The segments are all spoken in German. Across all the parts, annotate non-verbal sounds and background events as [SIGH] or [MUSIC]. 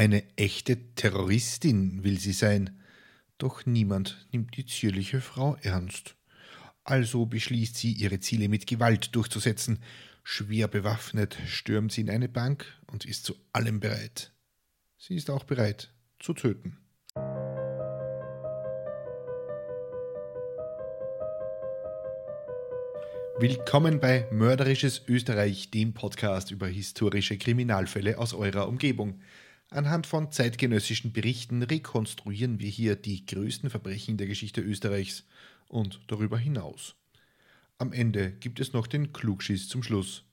Eine echte Terroristin will sie sein. Doch niemand nimmt die zierliche Frau ernst. Also beschließt sie, ihre Ziele mit Gewalt durchzusetzen. Schwer bewaffnet stürmt sie in eine Bank und ist zu allem bereit. Sie ist auch bereit zu töten. Willkommen bei Mörderisches Österreich, dem Podcast über historische Kriminalfälle aus eurer Umgebung. Anhand von zeitgenössischen Berichten rekonstruieren wir hier die größten Verbrechen der Geschichte Österreichs und darüber hinaus. Am Ende gibt es noch den Klugschiss zum Schluss.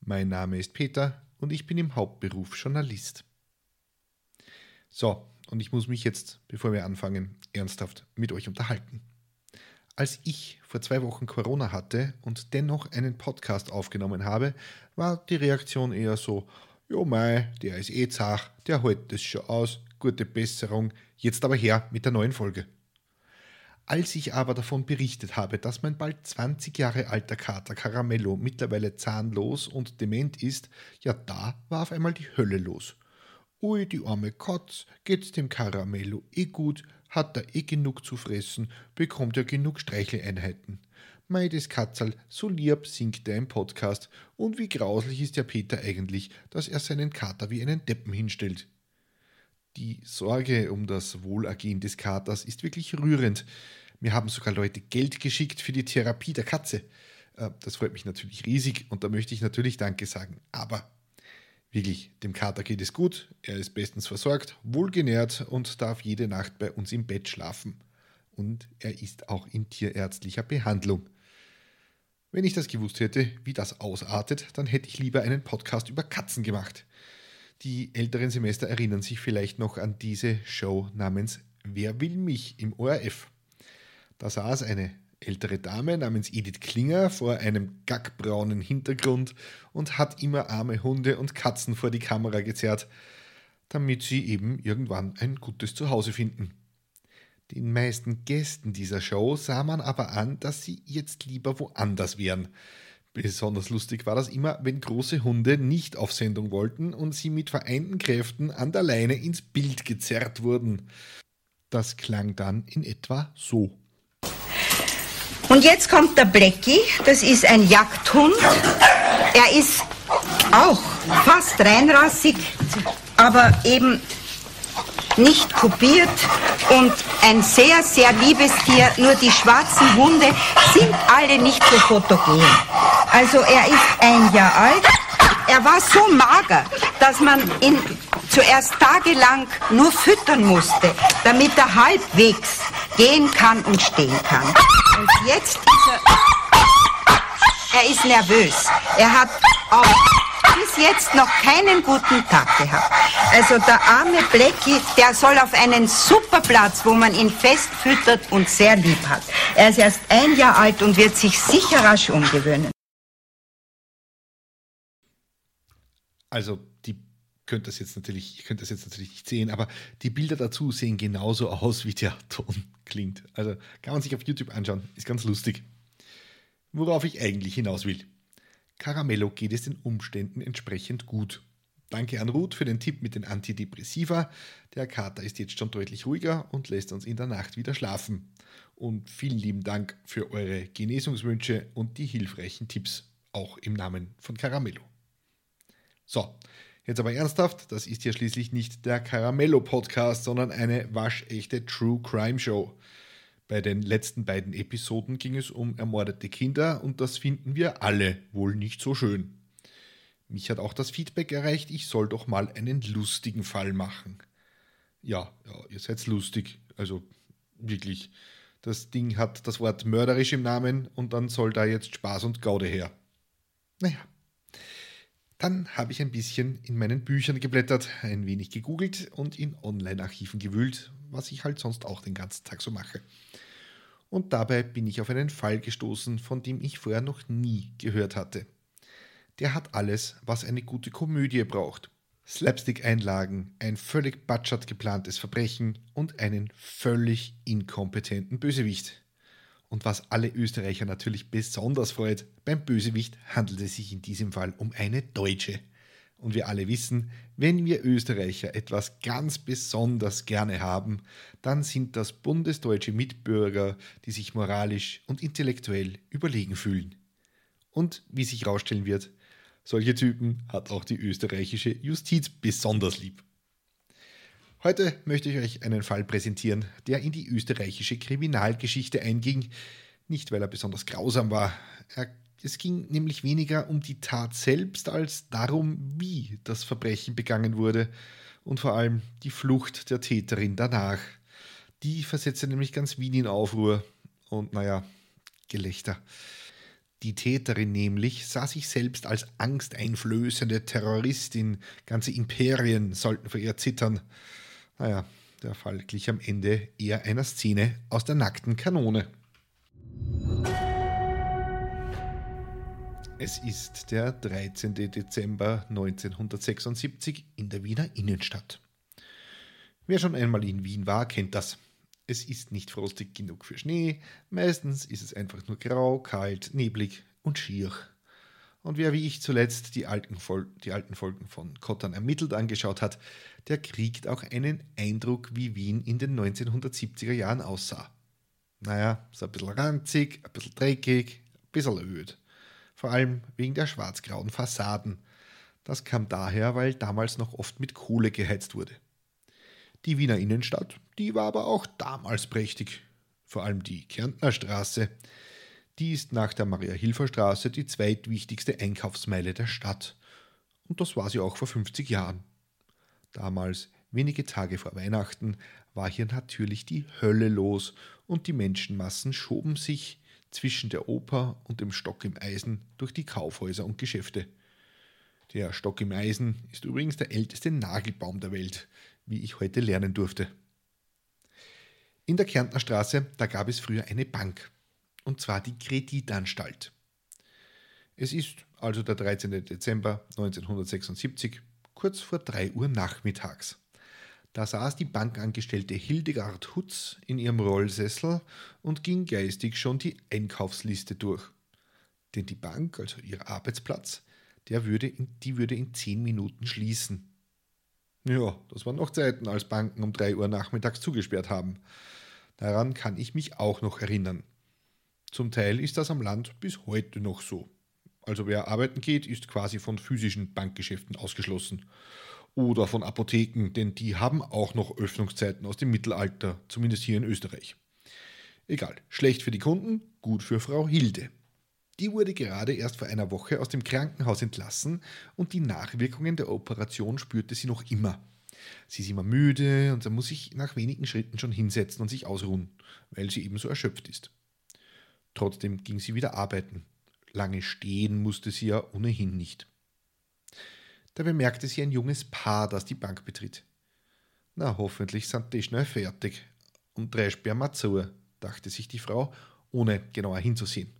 Mein Name ist Peter und ich bin im Hauptberuf Journalist. So, und ich muss mich jetzt, bevor wir anfangen, ernsthaft mit euch unterhalten. Als ich vor zwei Wochen Corona hatte und dennoch einen Podcast aufgenommen habe, war die Reaktion eher so, Jo mei, der ist eh zach, der hält das schon aus, gute Besserung, jetzt aber her mit der neuen Folge. Als ich aber davon berichtet habe, dass mein bald 20 Jahre alter Kater Caramello mittlerweile zahnlos und dement ist, ja da war auf einmal die Hölle los. Ui, die arme Kotz, geht's dem Caramello eh gut, hat er eh genug zu fressen, bekommt er genug Streicheleinheiten. Mei des Katzerl, so lieb singt er im Podcast. Und wie grauslich ist der Peter eigentlich, dass er seinen Kater wie einen Deppen hinstellt. Die Sorge um das Wohlergehen des Katers ist wirklich rührend. Mir haben sogar Leute Geld geschickt für die Therapie der Katze. Äh, das freut mich natürlich riesig und da möchte ich natürlich Danke sagen. Aber wirklich, dem Kater geht es gut, er ist bestens versorgt, wohlgenährt und darf jede Nacht bei uns im Bett schlafen. Und er ist auch in tierärztlicher Behandlung. Wenn ich das gewusst hätte, wie das ausartet, dann hätte ich lieber einen Podcast über Katzen gemacht. Die älteren Semester erinnern sich vielleicht noch an diese Show namens Wer will mich im ORF. Da saß eine ältere Dame namens Edith Klinger vor einem gackbraunen Hintergrund und hat immer arme Hunde und Katzen vor die Kamera gezerrt, damit sie eben irgendwann ein gutes Zuhause finden. Den meisten Gästen dieser Show sah man aber an, dass sie jetzt lieber woanders wären. Besonders lustig war das immer, wenn große Hunde nicht auf Sendung wollten und sie mit vereinten Kräften an der Leine ins Bild gezerrt wurden. Das klang dann in etwa so. Und jetzt kommt der Blackie, das ist ein Jagdhund. Er ist auch fast reinrassig, aber eben nicht kopiert und ein sehr, sehr liebes Tier. Nur die schwarzen Hunde sind alle nicht so fotogen. Also er ist ein Jahr alt. Er war so mager, dass man ihn zuerst tagelang nur füttern musste, damit er halbwegs gehen kann und stehen kann. Und jetzt ist er, er ist nervös. Er hat auch jetzt noch keinen guten Tag gehabt. Also der arme Blackie, der soll auf einen super Platz, wo man ihn fest füttert und sehr lieb hat. Er ist erst ein Jahr alt und wird sich sicher rasch umgewöhnen. Also die könnt das jetzt natürlich, ihr könnt das jetzt natürlich nicht sehen, aber die Bilder dazu sehen genauso aus, wie der Ton klingt. Also kann man sich auf YouTube anschauen, ist ganz lustig. Worauf ich eigentlich hinaus will. Caramello geht es den Umständen entsprechend gut. Danke an Ruth für den Tipp mit den Antidepressiva. Der Kater ist jetzt schon deutlich ruhiger und lässt uns in der Nacht wieder schlafen. Und vielen lieben Dank für eure Genesungswünsche und die hilfreichen Tipps, auch im Namen von Caramello. So, jetzt aber ernsthaft, das ist ja schließlich nicht der Caramello Podcast, sondern eine waschechte True Crime Show. Bei den letzten beiden Episoden ging es um ermordete Kinder und das finden wir alle wohl nicht so schön. Mich hat auch das Feedback erreicht, ich soll doch mal einen lustigen Fall machen. Ja, ja, ihr seid lustig, also wirklich. Das Ding hat das Wort mörderisch im Namen und dann soll da jetzt Spaß und Gaude her. Naja. Dann habe ich ein bisschen in meinen Büchern geblättert, ein wenig gegoogelt und in Online-Archiven gewühlt, was ich halt sonst auch den ganzen Tag so mache. Und dabei bin ich auf einen Fall gestoßen, von dem ich vorher noch nie gehört hatte. Der hat alles, was eine gute Komödie braucht. Slapstick-Einlagen, ein völlig batschert geplantes Verbrechen und einen völlig inkompetenten Bösewicht. Und was alle Österreicher natürlich besonders freut, beim Bösewicht handelt es sich in diesem Fall um eine Deutsche. Und wir alle wissen, wenn wir Österreicher etwas ganz besonders gerne haben, dann sind das bundesdeutsche Mitbürger, die sich moralisch und intellektuell überlegen fühlen. Und wie sich herausstellen wird, solche Typen hat auch die österreichische Justiz besonders lieb. Heute möchte ich euch einen Fall präsentieren, der in die österreichische Kriminalgeschichte einging, nicht weil er besonders grausam war. Er es ging nämlich weniger um die Tat selbst als darum, wie das Verbrechen begangen wurde und vor allem die Flucht der Täterin danach. Die versetzte nämlich ganz Wien in Aufruhr und naja, Gelächter. Die Täterin nämlich sah sich selbst als angsteinflößende Terroristin. Ganze Imperien sollten vor ihr zittern. Naja, der Fall glich am Ende eher einer Szene aus der nackten Kanone. Es ist der 13. Dezember 1976 in der Wiener Innenstadt. Wer schon einmal in Wien war, kennt das. Es ist nicht frostig genug für Schnee, meistens ist es einfach nur grau, kalt, neblig und schier. Und wer wie ich zuletzt die alten, Fol die alten Folgen von Kottern ermittelt angeschaut hat, der kriegt auch einen Eindruck, wie Wien in den 1970er Jahren aussah. Naja, so ein bisschen ranzig, ein bisschen dreckig, ein bisschen öd vor allem wegen der schwarzgrauen Fassaden. Das kam daher, weil damals noch oft mit Kohle geheizt wurde. Die Wiener Innenstadt, die war aber auch damals prächtig. Vor allem die Kärntner Straße. Die ist nach der Maria-Hilfer-Straße die zweitwichtigste Einkaufsmeile der Stadt. Und das war sie auch vor 50 Jahren. Damals, wenige Tage vor Weihnachten, war hier natürlich die Hölle los und die Menschenmassen schoben sich zwischen der Oper und dem Stock im Eisen durch die Kaufhäuser und Geschäfte. Der Stock im Eisen ist übrigens der älteste Nagelbaum der Welt, wie ich heute lernen durfte. In der Kärntner Straße, da gab es früher eine Bank, und zwar die Kreditanstalt. Es ist also der 13. Dezember 1976, kurz vor 3 Uhr nachmittags. Da saß die Bankangestellte Hildegard Hutz in ihrem Rollsessel und ging geistig schon die Einkaufsliste durch. Denn die Bank, also ihr Arbeitsplatz, der würde in, die würde in zehn Minuten schließen. Ja, das waren noch Zeiten, als Banken um drei Uhr nachmittags zugesperrt haben. Daran kann ich mich auch noch erinnern. Zum Teil ist das am Land bis heute noch so. Also wer arbeiten geht, ist quasi von physischen Bankgeschäften ausgeschlossen oder von Apotheken, denn die haben auch noch Öffnungszeiten aus dem Mittelalter, zumindest hier in Österreich. Egal, schlecht für die Kunden, gut für Frau Hilde. Die wurde gerade erst vor einer Woche aus dem Krankenhaus entlassen und die Nachwirkungen der Operation spürte sie noch immer. Sie ist immer müde und sie muss sich nach wenigen Schritten schon hinsetzen und sich ausruhen, weil sie ebenso erschöpft ist. Trotzdem ging sie wieder arbeiten. Lange stehen musste sie ja ohnehin nicht. Da bemerkte sie ein junges Paar, das die Bank betritt. Na, hoffentlich sind die schnell fertig. Und drei Sperma zu, dachte sich die Frau, ohne genauer hinzusehen.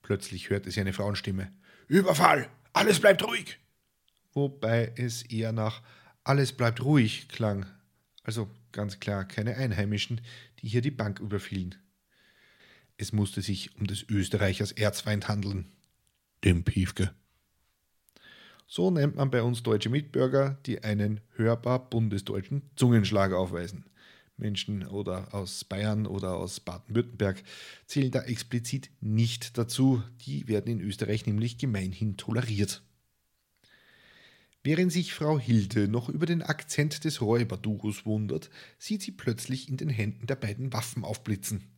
Plötzlich hörte sie eine Frauenstimme. Überfall! Alles bleibt ruhig! Wobei es eher nach Alles bleibt ruhig klang. Also ganz klar keine Einheimischen, die hier die Bank überfielen. Es musste sich um des Österreichers Erzfeind handeln. Dem Piefke. So nennt man bei uns deutsche Mitbürger, die einen hörbar bundesdeutschen Zungenschlag aufweisen. Menschen oder aus Bayern oder aus Baden-Württemberg zählen da explizit nicht dazu. Die werden in Österreich nämlich gemeinhin toleriert. Während sich Frau Hilde noch über den Akzent des Räuberduos wundert, sieht sie plötzlich in den Händen der beiden Waffen aufblitzen.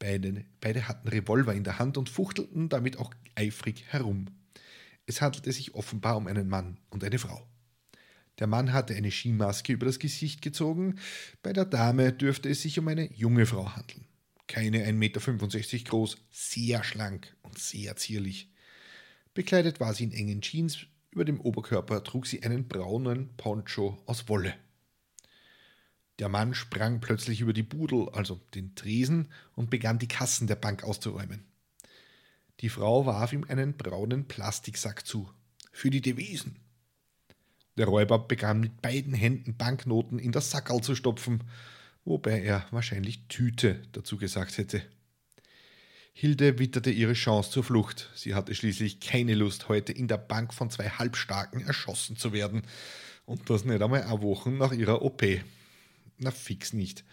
Beide, beide hatten Revolver in der Hand und fuchtelten damit auch eifrig herum. Es handelte sich offenbar um einen Mann und eine Frau. Der Mann hatte eine Skimaske über das Gesicht gezogen, bei der Dame dürfte es sich um eine junge Frau handeln. Keine 1,65 Meter groß, sehr schlank und sehr zierlich. Bekleidet war sie in engen Jeans, über dem Oberkörper trug sie einen braunen Poncho aus Wolle. Der Mann sprang plötzlich über die Budel, also den Tresen, und begann die Kassen der Bank auszuräumen. Die Frau warf ihm einen braunen Plastiksack zu. Für die Devisen. Der Räuber begann mit beiden Händen Banknoten in das Sackerl zu stopfen, wobei er wahrscheinlich Tüte dazu gesagt hätte. Hilde witterte ihre Chance zur Flucht. Sie hatte schließlich keine Lust, heute in der Bank von zwei Halbstarken erschossen zu werden. Und das nicht einmal eine Woche nach ihrer OP. Na, fix nicht.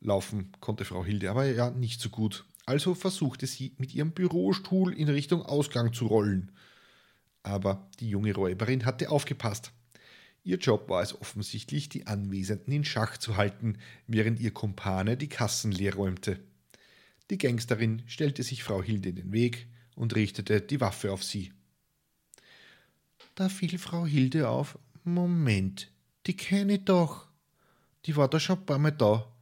Laufen konnte Frau Hilde aber ja nicht so gut. Also versuchte sie mit ihrem Bürostuhl in Richtung Ausgang zu rollen. Aber die junge Räuberin hatte aufgepasst. Ihr Job war es offensichtlich, die Anwesenden in Schach zu halten, während ihr Kumpane die Kassen leer räumte. Die Gangsterin stellte sich Frau Hilde in den Weg und richtete die Waffe auf sie. Da fiel Frau Hilde auf. Moment, die kenne ich doch. Die war da schon ein paar Mal da.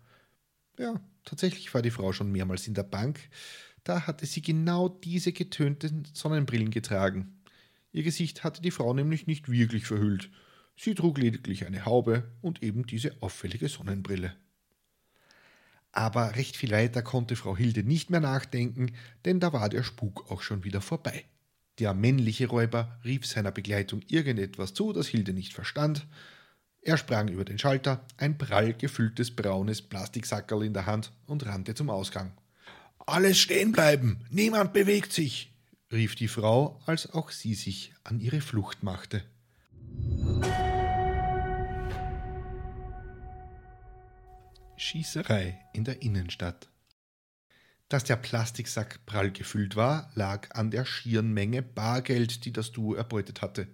Ja, tatsächlich war die Frau schon mehrmals in der Bank. Da hatte sie genau diese getönten Sonnenbrillen getragen. Ihr Gesicht hatte die Frau nämlich nicht wirklich verhüllt. Sie trug lediglich eine Haube und eben diese auffällige Sonnenbrille. Aber recht viel weiter konnte Frau Hilde nicht mehr nachdenken, denn da war der Spuk auch schon wieder vorbei. Der männliche Räuber rief seiner Begleitung irgendetwas zu, das Hilde nicht verstand. Er sprang über den Schalter, ein prall gefülltes braunes Plastiksackerl in der Hand und rannte zum Ausgang. Alles stehen bleiben, niemand bewegt sich, rief die Frau, als auch sie sich an ihre Flucht machte. Schießerei in der Innenstadt. Dass der Plastiksack prall gefüllt war, lag an der schieren Menge Bargeld, die das Duo erbeutet hatte.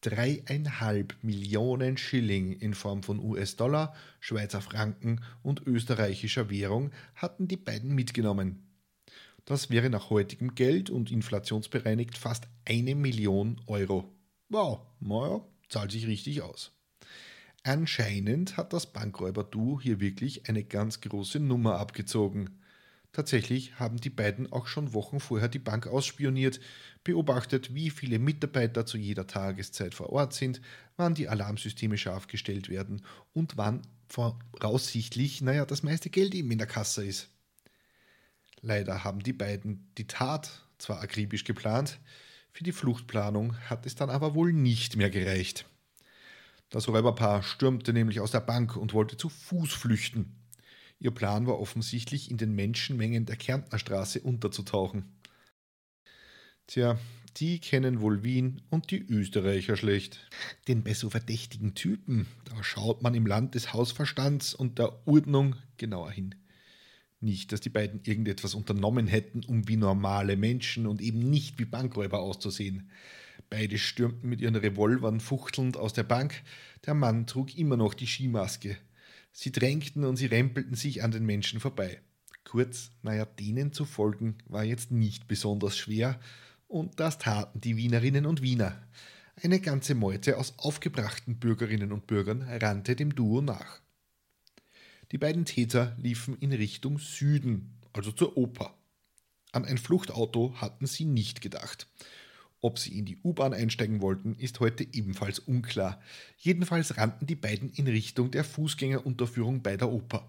Dreieinhalb Millionen Schilling in Form von US-Dollar, Schweizer Franken und österreichischer Währung hatten die beiden mitgenommen. Das wäre nach heutigem Geld und inflationsbereinigt fast eine Million Euro. Wow, naja, zahlt sich richtig aus. Anscheinend hat das Bankräuber-Duo hier wirklich eine ganz große Nummer abgezogen. Tatsächlich haben die beiden auch schon Wochen vorher die Bank ausspioniert, beobachtet, wie viele Mitarbeiter zu jeder Tageszeit vor Ort sind, wann die Alarmsysteme scharf gestellt werden und wann voraussichtlich, naja, das meiste Geld eben in der Kasse ist. Leider haben die beiden die Tat zwar akribisch geplant, für die Fluchtplanung hat es dann aber wohl nicht mehr gereicht. Das Räuberpaar stürmte nämlich aus der Bank und wollte zu Fuß flüchten. Ihr Plan war offensichtlich, in den Menschenmengen der Kärntner Straße unterzutauchen. Tja, die kennen wohl Wien und die Österreicher schlecht. Denn bei so verdächtigen Typen, da schaut man im Land des Hausverstands und der Ordnung genauer hin. Nicht, dass die beiden irgendetwas unternommen hätten, um wie normale Menschen und eben nicht wie Bankräuber auszusehen. Beide stürmten mit ihren Revolvern fuchtelnd aus der Bank. Der Mann trug immer noch die Skimaske. Sie drängten und sie rempelten sich an den Menschen vorbei. Kurz, naja, denen zu folgen war jetzt nicht besonders schwer, und das taten die Wienerinnen und Wiener. Eine ganze Meute aus aufgebrachten Bürgerinnen und Bürgern rannte dem Duo nach. Die beiden Täter liefen in Richtung Süden, also zur Oper. An ein Fluchtauto hatten sie nicht gedacht. Ob sie in die U-Bahn einsteigen wollten, ist heute ebenfalls unklar. Jedenfalls rannten die beiden in Richtung der Fußgängerunterführung bei der Oper.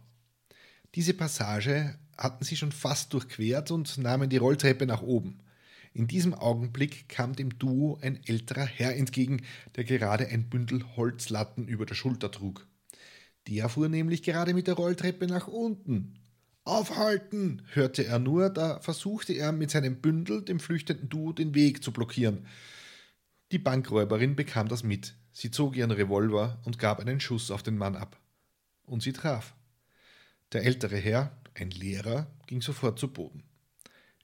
Diese Passage hatten sie schon fast durchquert und nahmen die Rolltreppe nach oben. In diesem Augenblick kam dem Duo ein älterer Herr entgegen, der gerade ein Bündel Holzlatten über der Schulter trug. Der fuhr nämlich gerade mit der Rolltreppe nach unten Aufhalten! hörte er nur, da versuchte er mit seinem Bündel dem flüchtenden Duo den Weg zu blockieren. Die Bankräuberin bekam das mit. Sie zog ihren Revolver und gab einen Schuss auf den Mann ab. Und sie traf. Der ältere Herr, ein Lehrer, ging sofort zu Boden.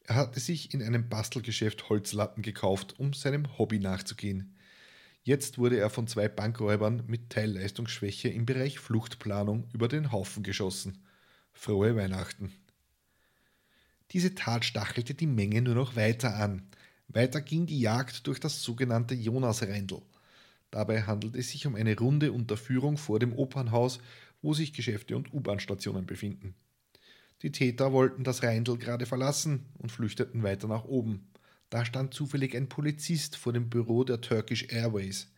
Er hatte sich in einem Bastelgeschäft Holzlatten gekauft, um seinem Hobby nachzugehen. Jetzt wurde er von zwei Bankräubern mit Teilleistungsschwäche im Bereich Fluchtplanung über den Haufen geschossen. Frohe Weihnachten. Diese Tat stachelte die Menge nur noch weiter an. Weiter ging die Jagd durch das sogenannte Jonas-Rendel. Dabei handelt es sich um eine runde Unterführung vor dem Opernhaus, wo sich Geschäfte und U-Bahn-Stationen befinden. Die Täter wollten das Reindl gerade verlassen und flüchteten weiter nach oben. Da stand zufällig ein Polizist vor dem Büro der Turkish Airways.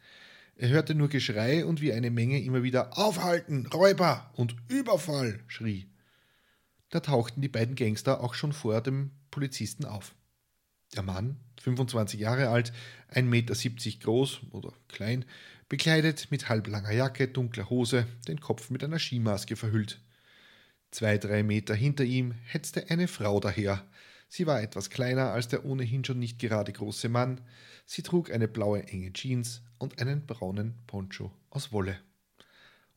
Er hörte nur Geschrei und wie eine Menge immer wieder Aufhalten, Räuber und Überfall schrie. Da tauchten die beiden Gangster auch schon vor dem Polizisten auf. Der Mann, 25 Jahre alt, 1,70 Meter groß oder klein, bekleidet mit halblanger Jacke, dunkler Hose, den Kopf mit einer Skimaske verhüllt. Zwei, drei Meter hinter ihm hetzte eine Frau daher. Sie war etwas kleiner als der ohnehin schon nicht gerade große Mann. Sie trug eine blaue enge Jeans und einen braunen Poncho aus Wolle.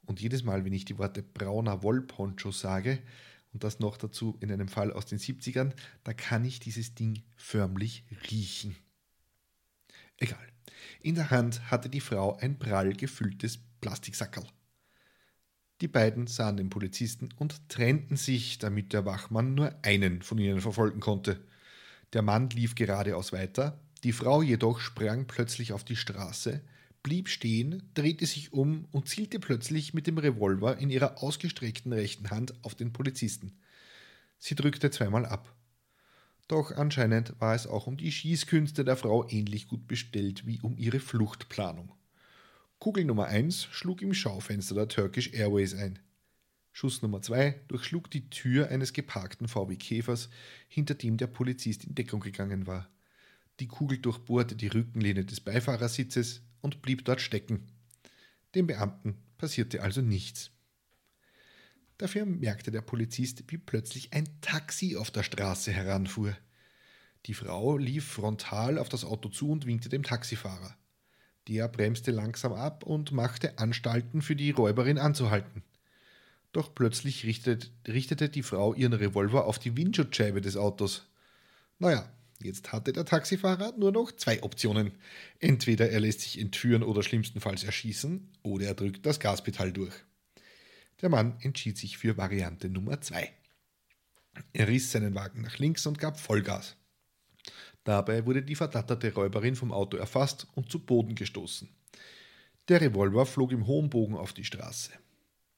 Und jedes Mal, wenn ich die Worte brauner Wollponcho sage, und das noch dazu in einem Fall aus den 70ern, da kann ich dieses Ding förmlich riechen. Egal. In der Hand hatte die Frau ein prall gefülltes Plastiksackerl. Die beiden sahen den Polizisten und trennten sich, damit der Wachmann nur einen von ihnen verfolgen konnte. Der Mann lief geradeaus weiter, die Frau jedoch sprang plötzlich auf die Straße, blieb stehen, drehte sich um und zielte plötzlich mit dem Revolver in ihrer ausgestreckten rechten Hand auf den Polizisten. Sie drückte zweimal ab. Doch anscheinend war es auch um die Schießkünste der Frau ähnlich gut bestellt wie um ihre Fluchtplanung. Kugel Nummer 1 schlug im Schaufenster der Turkish Airways ein. Schuss Nummer 2 durchschlug die Tür eines geparkten VW Käfers, hinter dem der Polizist in Deckung gegangen war. Die Kugel durchbohrte die Rückenlehne des Beifahrersitzes und blieb dort stecken. Dem Beamten passierte also nichts. Dafür merkte der Polizist, wie plötzlich ein Taxi auf der Straße heranfuhr. Die Frau lief frontal auf das Auto zu und winkte dem Taxifahrer. Der bremste langsam ab und machte Anstalten, für die Räuberin anzuhalten. Doch plötzlich richtete, richtete die Frau ihren Revolver auf die Windschutzscheibe des Autos. Naja, jetzt hatte der Taxifahrer nur noch zwei Optionen. Entweder er lässt sich entführen oder schlimmstenfalls erschießen, oder er drückt das Gaspedal durch. Der Mann entschied sich für Variante Nummer zwei. Er riss seinen Wagen nach links und gab Vollgas. Dabei wurde die verdatterte Räuberin vom Auto erfasst und zu Boden gestoßen. Der Revolver flog im hohen Bogen auf die Straße.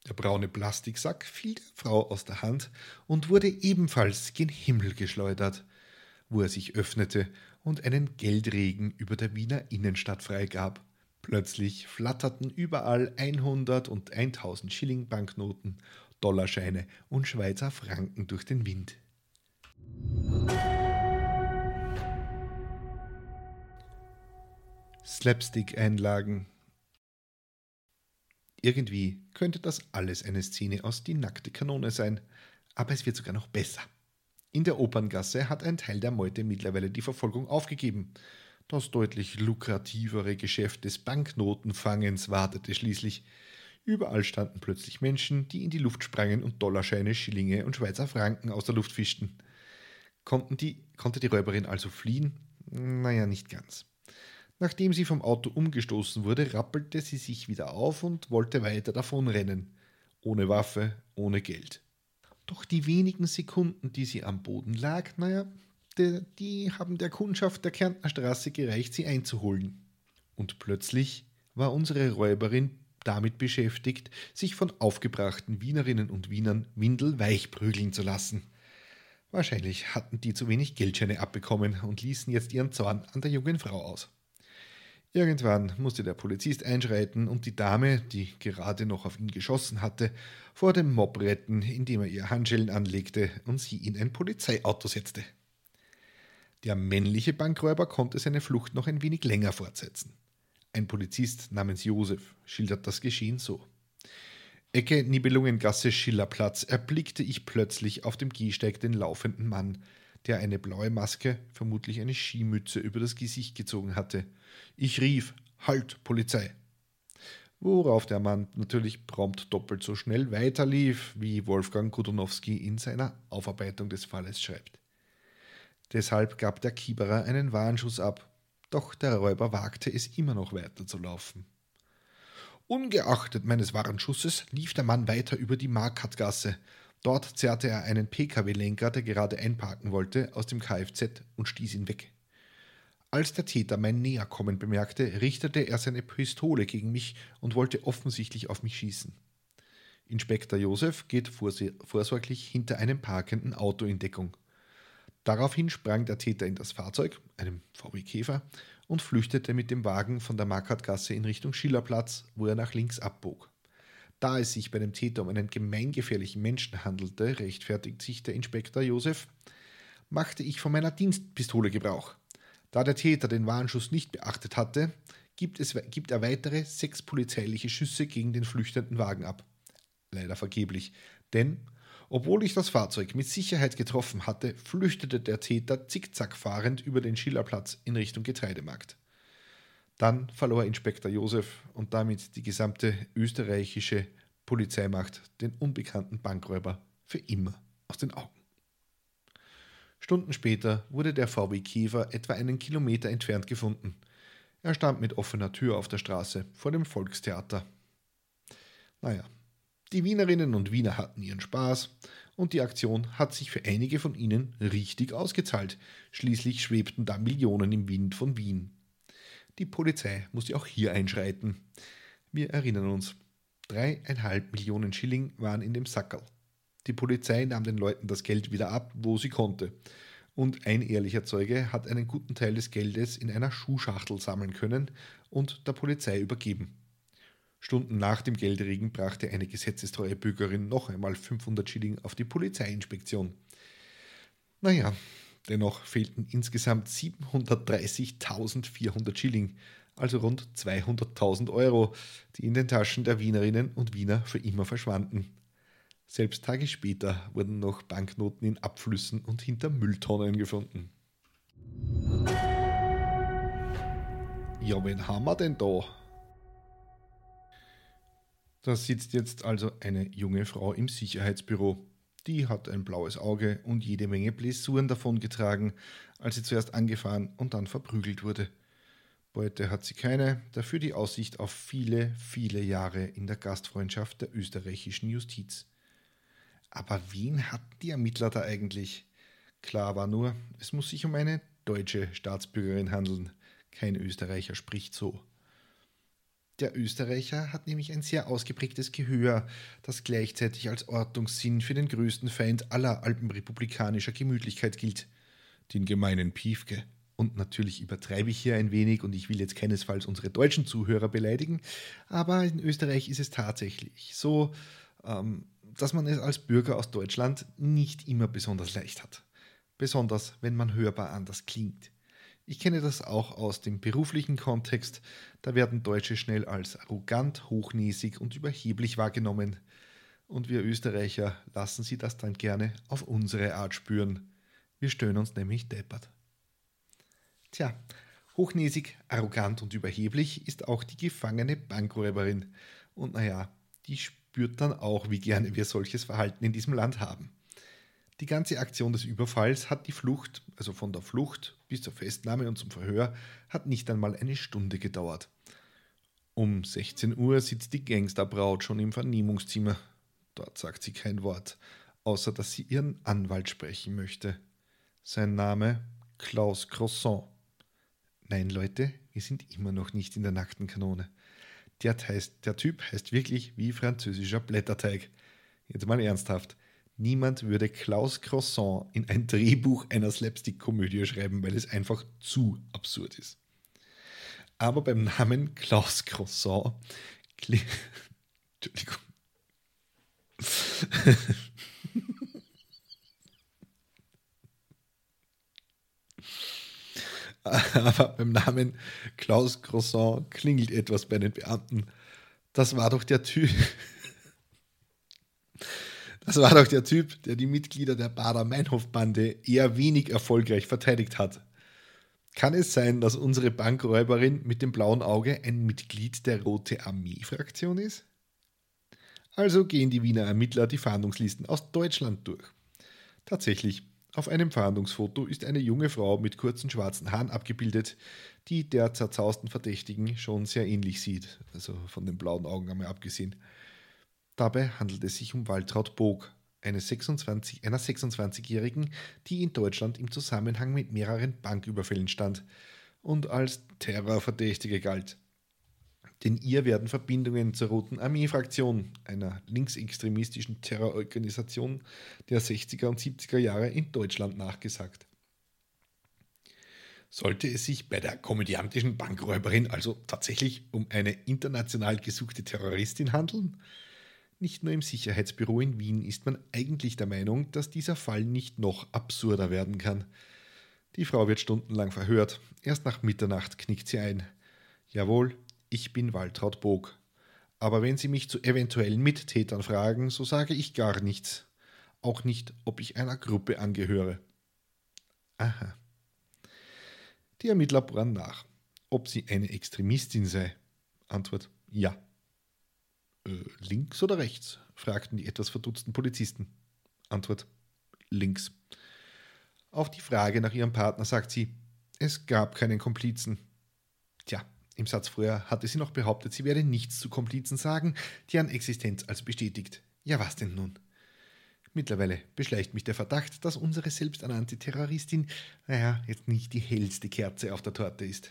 Der braune Plastiksack fiel der Frau aus der Hand und wurde ebenfalls gen Himmel geschleudert, wo er sich öffnete und einen Geldregen über der Wiener Innenstadt freigab. Plötzlich flatterten überall 100 und 1000 Schilling Banknoten, Dollarscheine und Schweizer Franken durch den Wind. Slapstick-Einlagen. Irgendwie könnte das alles eine Szene aus Die nackte Kanone sein, aber es wird sogar noch besser. In der Operngasse hat ein Teil der Meute mittlerweile die Verfolgung aufgegeben das deutlich lukrativere Geschäft des Banknotenfangens wartete schließlich. Überall standen plötzlich Menschen, die in die Luft sprangen und Dollarscheine, Schillinge und Schweizer Franken aus der Luft fischten. Konnten die, konnte die Räuberin also fliehen? Naja, nicht ganz. Nachdem sie vom Auto umgestoßen wurde, rappelte sie sich wieder auf und wollte weiter davonrennen. Ohne Waffe, ohne Geld. Doch die wenigen Sekunden, die sie am Boden lag, naja, die haben der Kundschaft der Kärntner Straße gereicht, sie einzuholen. Und plötzlich war unsere Räuberin damit beschäftigt, sich von aufgebrachten Wienerinnen und Wienern windelweich prügeln zu lassen. Wahrscheinlich hatten die zu wenig Geldscheine abbekommen und ließen jetzt ihren Zorn an der jungen Frau aus. Irgendwann musste der Polizist einschreiten und die Dame, die gerade noch auf ihn geschossen hatte, vor dem Mob retten, indem er ihr Handschellen anlegte und sie in ein Polizeiauto setzte. Der männliche Bankräuber konnte seine Flucht noch ein wenig länger fortsetzen. Ein Polizist namens Josef schildert das Geschehen so. Ecke Nibelungengasse Schillerplatz erblickte ich plötzlich auf dem Gehsteig den laufenden Mann, der eine blaue Maske, vermutlich eine Skimütze, über das Gesicht gezogen hatte. Ich rief: Halt, Polizei! Worauf der Mann natürlich prompt doppelt so schnell weiterlief, wie Wolfgang Kudonowski in seiner Aufarbeitung des Falles schreibt. Deshalb gab der Kieberer einen Warnschuss ab. Doch der Räuber wagte es immer noch weiter zu laufen. Ungeachtet meines Warnschusses lief der Mann weiter über die Markatgasse. Dort zerrte er einen Pkw-Lenker, der gerade einparken wollte, aus dem Kfz und stieß ihn weg. Als der Täter mein Näherkommen bemerkte, richtete er seine Pistole gegen mich und wollte offensichtlich auf mich schießen. Inspektor Josef geht vorsorglich hinter einem parkenden Auto in Deckung. Daraufhin sprang der Täter in das Fahrzeug, einem VW Käfer, und flüchtete mit dem Wagen von der Markatgasse in Richtung Schillerplatz, wo er nach links abbog. Da es sich bei dem Täter um einen gemeingefährlichen Menschen handelte, rechtfertigt sich der Inspektor Josef, machte ich von meiner Dienstpistole Gebrauch. Da der Täter den Warnschuss nicht beachtet hatte, gibt, es, gibt er weitere sechs polizeiliche Schüsse gegen den flüchtenden Wagen ab. Leider vergeblich, denn obwohl ich das Fahrzeug mit Sicherheit getroffen hatte, flüchtete der Täter zickzack fahrend über den Schillerplatz in Richtung Getreidemarkt. Dann verlor Inspektor Josef und damit die gesamte österreichische Polizeimacht den unbekannten Bankräuber für immer aus den Augen. Stunden später wurde der VW Käfer etwa einen Kilometer entfernt gefunden. Er stand mit offener Tür auf der Straße vor dem Volkstheater. Naja, die Wienerinnen und Wiener hatten ihren Spaß und die Aktion hat sich für einige von ihnen richtig ausgezahlt. Schließlich schwebten da Millionen im Wind von Wien. Die Polizei musste auch hier einschreiten. Wir erinnern uns, dreieinhalb Millionen Schilling waren in dem Sackerl. Die Polizei nahm den Leuten das Geld wieder ab, wo sie konnte. Und ein ehrlicher Zeuge hat einen guten Teil des Geldes in einer Schuhschachtel sammeln können und der Polizei übergeben. Stunden nach dem Geldregen brachte eine gesetzestreue Bürgerin noch einmal 500 Schilling auf die Polizeiinspektion. Naja, dennoch fehlten insgesamt 730.400 Schilling, also rund 200.000 Euro, die in den Taschen der Wienerinnen und Wiener für immer verschwanden. Selbst Tage später wurden noch Banknoten in Abflüssen und hinter Mülltonnen gefunden. Ja, wen haben wir denn da? Da sitzt jetzt also eine junge Frau im Sicherheitsbüro. Die hat ein blaues Auge und jede Menge Blessuren davongetragen, als sie zuerst angefahren und dann verprügelt wurde. Beute hat sie keine, dafür die Aussicht auf viele, viele Jahre in der Gastfreundschaft der österreichischen Justiz. Aber wen hatten die Ermittler da eigentlich? Klar war nur, es muss sich um eine deutsche Staatsbürgerin handeln. Kein Österreicher spricht so. Der Österreicher hat nämlich ein sehr ausgeprägtes Gehör, das gleichzeitig als Ordnungssinn für den größten Feind aller alpenrepublikanischer Gemütlichkeit gilt, den gemeinen Piefke. Und natürlich übertreibe ich hier ein wenig und ich will jetzt keinesfalls unsere deutschen Zuhörer beleidigen, aber in Österreich ist es tatsächlich so, ähm, dass man es als Bürger aus Deutschland nicht immer besonders leicht hat. Besonders wenn man hörbar anders klingt. Ich kenne das auch aus dem beruflichen Kontext. Da werden Deutsche schnell als arrogant, hochnäsig und überheblich wahrgenommen. Und wir Österreicher lassen sie das dann gerne auf unsere Art spüren. Wir stöhnen uns nämlich deppert. Tja, hochnäsig, arrogant und überheblich ist auch die gefangene Bankräuberin. Und naja, die spürt dann auch, wie gerne wir solches Verhalten in diesem Land haben. Die ganze Aktion des Überfalls hat die Flucht, also von der Flucht bis zur Festnahme und zum Verhör, hat nicht einmal eine Stunde gedauert. Um 16 Uhr sitzt die Gangsterbraut schon im Vernehmungszimmer. Dort sagt sie kein Wort, außer dass sie ihren Anwalt sprechen möchte. Sein Name Klaus Croissant. Nein, Leute, wir sind immer noch nicht in der nackten Kanone. Der, heißt, der Typ heißt wirklich wie französischer Blätterteig. Jetzt mal ernsthaft. Niemand würde Klaus Croissant in ein Drehbuch einer Slapstick-Komödie schreiben, weil es einfach zu absurd ist. Aber beim Namen Klaus Croissant [LAUGHS] Entschuldigung. [LAUGHS] Aber beim Namen Klaus Croissant klingelt etwas bei den Beamten. Das war doch der Typ. Das war doch der Typ, der die Mitglieder der Bader-Meinhof-Bande eher wenig erfolgreich verteidigt hat. Kann es sein, dass unsere Bankräuberin mit dem blauen Auge ein Mitglied der Rote Armee-Fraktion ist? Also gehen die Wiener Ermittler die Fahndungslisten aus Deutschland durch. Tatsächlich, Auf einem Fahndungsfoto ist eine junge Frau mit kurzen schwarzen Haaren abgebildet, die der zerzausten Verdächtigen schon sehr ähnlich sieht, also von den blauen Augen einmal abgesehen. Dabei handelt es sich um Waltraud Bog, eine 26, einer 26-Jährigen, die in Deutschland im Zusammenhang mit mehreren Banküberfällen stand und als Terrorverdächtige galt. Denn ihr werden Verbindungen zur Roten Armee-Fraktion, einer linksextremistischen Terrororganisation der 60er und 70er Jahre in Deutschland nachgesagt. Sollte es sich bei der komödiantischen Bankräuberin also tatsächlich um eine international gesuchte Terroristin handeln? Nicht nur im Sicherheitsbüro in Wien ist man eigentlich der Meinung, dass dieser Fall nicht noch absurder werden kann. Die Frau wird stundenlang verhört. Erst nach Mitternacht knickt sie ein. Jawohl, ich bin Waltraud Bog. Aber wenn Sie mich zu eventuellen Mittätern fragen, so sage ich gar nichts. Auch nicht, ob ich einer Gruppe angehöre. Aha. Die Ermittler bohren nach. Ob sie eine Extremistin sei? Antwort: Ja. Äh, links oder rechts? fragten die etwas verdutzten Polizisten. Antwort: Links. Auf die Frage nach ihrem Partner sagt sie: Es gab keinen Komplizen. Im Satz vorher hatte sie noch behauptet, sie werde nichts zu Komplizen sagen, deren Existenz als bestätigt. Ja, was denn nun? Mittlerweile beschleicht mich der Verdacht, dass unsere selbsternannte Terroristin, naja, jetzt nicht die hellste Kerze auf der Torte ist.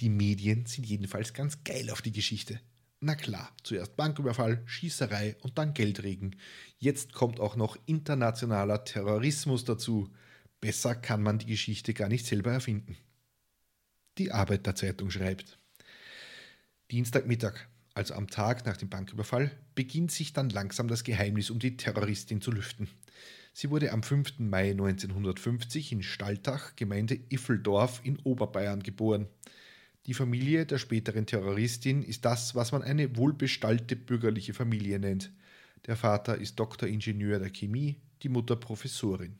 Die Medien sind jedenfalls ganz geil auf die Geschichte. Na klar, zuerst Banküberfall, Schießerei und dann Geldregen. Jetzt kommt auch noch internationaler Terrorismus dazu. Besser kann man die Geschichte gar nicht selber erfinden. Die Arbeiterzeitung schreibt. Dienstagmittag, also am Tag nach dem Banküberfall, beginnt sich dann langsam das Geheimnis um die Terroristin zu lüften. Sie wurde am 5. Mai 1950 in Staltach, Gemeinde Iffeldorf in Oberbayern geboren. Die Familie der späteren Terroristin ist das, was man eine wohlbestallte bürgerliche Familie nennt. Der Vater ist Doktoringenieur der Chemie, die Mutter Professorin.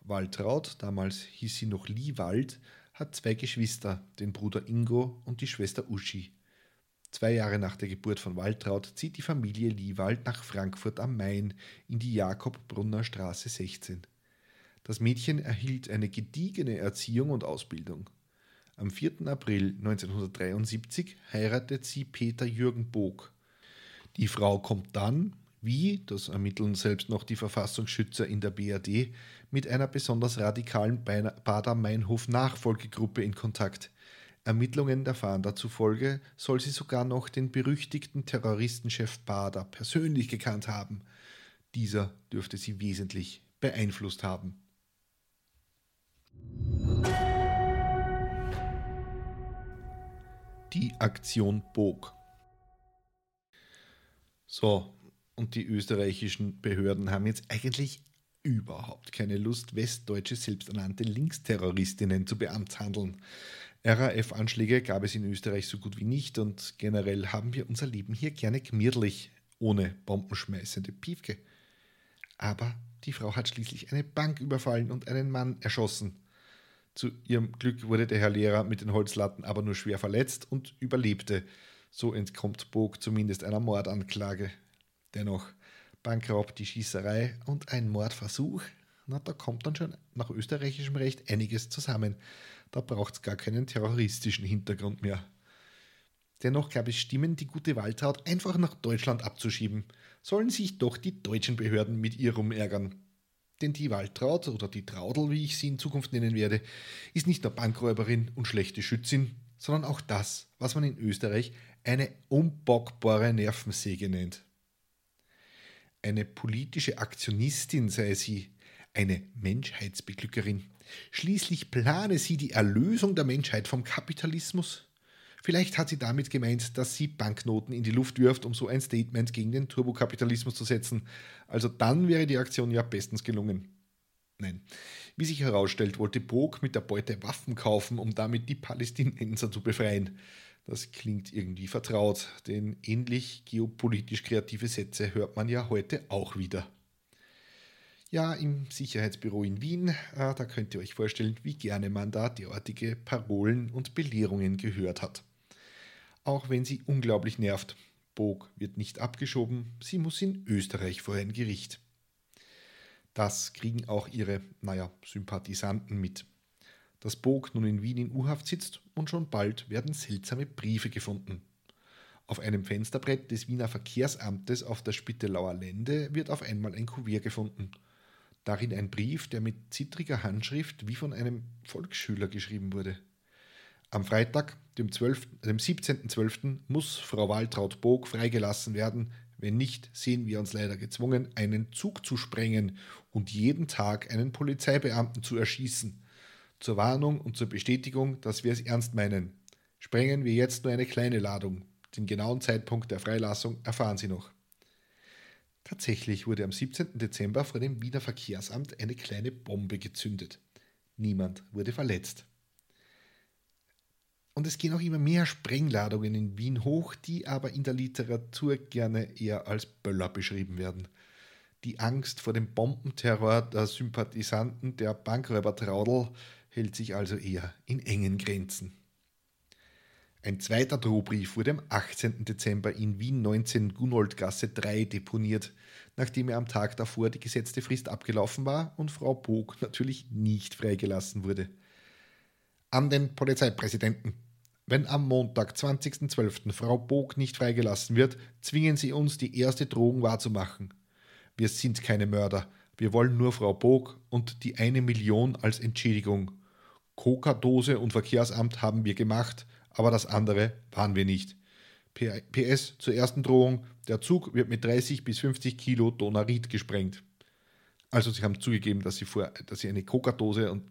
Waltraud, damals hieß sie noch Liewald, hat zwei Geschwister, den Bruder Ingo und die Schwester Uschi. Zwei Jahre nach der Geburt von Waltraud zieht die Familie Liewald nach Frankfurt am Main in die Jakob-Brunner Straße 16. Das Mädchen erhielt eine gediegene Erziehung und Ausbildung. Am 4. April 1973 heiratet sie Peter Jürgen Bog. Die Frau kommt dann, wie, das ermitteln selbst noch die Verfassungsschützer in der BRD, mit einer besonders radikalen Bader-Meinhof-Nachfolgegruppe in Kontakt. Ermittlungen der Fahnder zufolge soll sie sogar noch den berüchtigten Terroristenchef Bader persönlich gekannt haben. Dieser dürfte sie wesentlich beeinflusst haben. Die Aktion Bog. So, und die österreichischen Behörden haben jetzt eigentlich überhaupt keine Lust, westdeutsche selbsternannte Linksterroristinnen zu beamtshandeln. RAF-Anschläge gab es in Österreich so gut wie nicht und generell haben wir unser Leben hier gerne gemütlich, ohne bombenschmeißende Piefke. Aber die Frau hat schließlich eine Bank überfallen und einen Mann erschossen. Zu ihrem Glück wurde der Herr Lehrer mit den Holzlatten aber nur schwer verletzt und überlebte. So entkommt Bog zumindest einer Mordanklage. Dennoch, Bankraub, die Schießerei und ein Mordversuch, na, da kommt dann schon nach österreichischem Recht einiges zusammen. Da braucht es gar keinen terroristischen Hintergrund mehr. Dennoch gab es Stimmen, die gute Waltraud einfach nach Deutschland abzuschieben. Sollen sich doch die deutschen Behörden mit ihr rumärgern. Denn die Waltraud oder die Traudel, wie ich sie in Zukunft nennen werde, ist nicht nur Bankräuberin und schlechte Schützin, sondern auch das, was man in Österreich eine unbockbare Nervensäge nennt eine politische Aktionistin sei sie, eine Menschheitsbeglückerin. Schließlich plane sie die Erlösung der Menschheit vom Kapitalismus. Vielleicht hat sie damit gemeint, dass sie Banknoten in die Luft wirft, um so ein Statement gegen den Turbokapitalismus zu setzen. Also dann wäre die Aktion ja bestens gelungen. Nein. Wie sich herausstellt, wollte Bog mit der Beute Waffen kaufen, um damit die Palästinenser zu befreien. Das klingt irgendwie vertraut, denn ähnlich geopolitisch kreative Sätze hört man ja heute auch wieder. Ja, im Sicherheitsbüro in Wien, äh, da könnt ihr euch vorstellen, wie gerne man da derartige Parolen und Belehrungen gehört hat. Auch wenn sie unglaublich nervt. Bog wird nicht abgeschoben, sie muss in Österreich vor ein Gericht. Das kriegen auch ihre, naja, Sympathisanten mit. Dass Bog nun in Wien in U-Haft sitzt und schon bald werden seltsame Briefe gefunden. Auf einem Fensterbrett des Wiener Verkehrsamtes auf der Spittelauer Lände wird auf einmal ein Kuvert gefunden. Darin ein Brief, der mit zittriger Handschrift wie von einem Volksschüler geschrieben wurde. Am Freitag, dem, 12., dem 17.12., muss Frau Waltraud Bog freigelassen werden. Wenn nicht, sehen wir uns leider gezwungen, einen Zug zu sprengen und jeden Tag einen Polizeibeamten zu erschießen. Zur Warnung und zur Bestätigung, dass wir es ernst meinen. Sprengen wir jetzt nur eine kleine Ladung. Den genauen Zeitpunkt der Freilassung erfahren Sie noch. Tatsächlich wurde am 17. Dezember vor dem Wiener Verkehrsamt eine kleine Bombe gezündet. Niemand wurde verletzt. Und es gehen auch immer mehr Sprengladungen in Wien hoch, die aber in der Literatur gerne eher als Böller beschrieben werden. Die Angst vor dem Bombenterror der Sympathisanten der Bankräuber Traudel hält sich also eher in engen Grenzen. Ein zweiter Drohbrief wurde am 18. Dezember in Wien 19 Gunoldgasse 3 deponiert, nachdem er am Tag davor die gesetzte Frist abgelaufen war und Frau Bog natürlich nicht freigelassen wurde. An den Polizeipräsidenten. Wenn am Montag, 20.12. Frau Bog nicht freigelassen wird, zwingen Sie uns, die erste Drohung wahrzumachen. Wir sind keine Mörder. Wir wollen nur Frau Bog und die eine Million als Entschädigung. Coca-Dose und Verkehrsamt haben wir gemacht, aber das andere waren wir nicht. PS zur ersten Drohung: Der Zug wird mit 30 bis 50 Kilo Donarit gesprengt. Also sie haben zugegeben, dass sie, vor, dass sie eine Coca-Dose und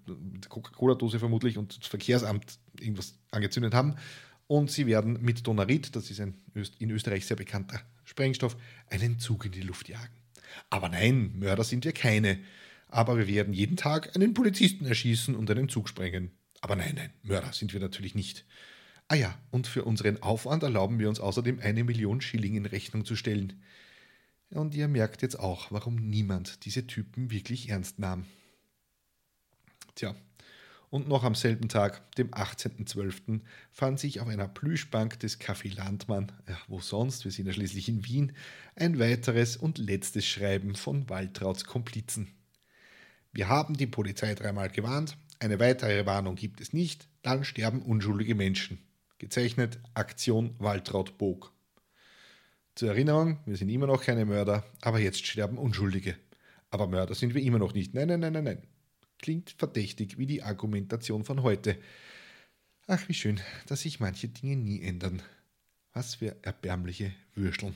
Coca-Cola-Dose vermutlich und das Verkehrsamt irgendwas angezündet haben. Und sie werden mit Donarit, das ist ein in Österreich sehr bekannter Sprengstoff, einen Zug in die Luft jagen. Aber nein, Mörder sind wir keine. Aber wir werden jeden Tag einen Polizisten erschießen und einen Zug sprengen. Aber nein, nein, Mörder sind wir natürlich nicht. Ah ja, und für unseren Aufwand erlauben wir uns außerdem eine Million Schilling in Rechnung zu stellen. Und ihr merkt jetzt auch, warum niemand diese Typen wirklich ernst nahm. Tja, und noch am selben Tag, dem 18.12., fand sich auf einer Plüschbank des Café Landmann, ja, wo sonst, wir sind ja schließlich in Wien, ein weiteres und letztes Schreiben von Waltrauts Komplizen. Wir haben die Polizei dreimal gewarnt, eine weitere Warnung gibt es nicht, dann sterben unschuldige Menschen. Gezeichnet Aktion Waltraud Bog. Zur Erinnerung, wir sind immer noch keine Mörder, aber jetzt sterben Unschuldige. Aber Mörder sind wir immer noch nicht. Nein, nein, nein, nein, nein. Klingt verdächtig wie die Argumentation von heute. Ach, wie schön, dass sich manche Dinge nie ändern. Was für erbärmliche Würsteln.